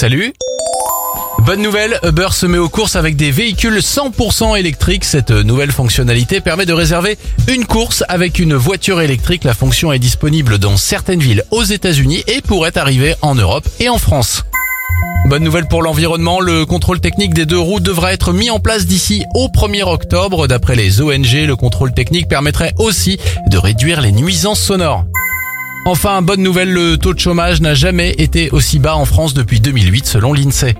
salut Bonne nouvelle, Uber se met aux courses avec des véhicules 100% électriques. Cette nouvelle fonctionnalité permet de réserver une course avec une voiture électrique. La fonction est disponible dans certaines villes aux États-Unis et pourrait arriver en Europe et en France. Bonne nouvelle pour l'environnement, le contrôle technique des deux roues devra être mis en place d'ici au 1er octobre. D'après les ONG, le contrôle technique permettrait aussi de réduire les nuisances sonores. Enfin, bonne nouvelle, le taux de chômage n'a jamais été aussi bas en France depuis 2008 selon l'INSEE.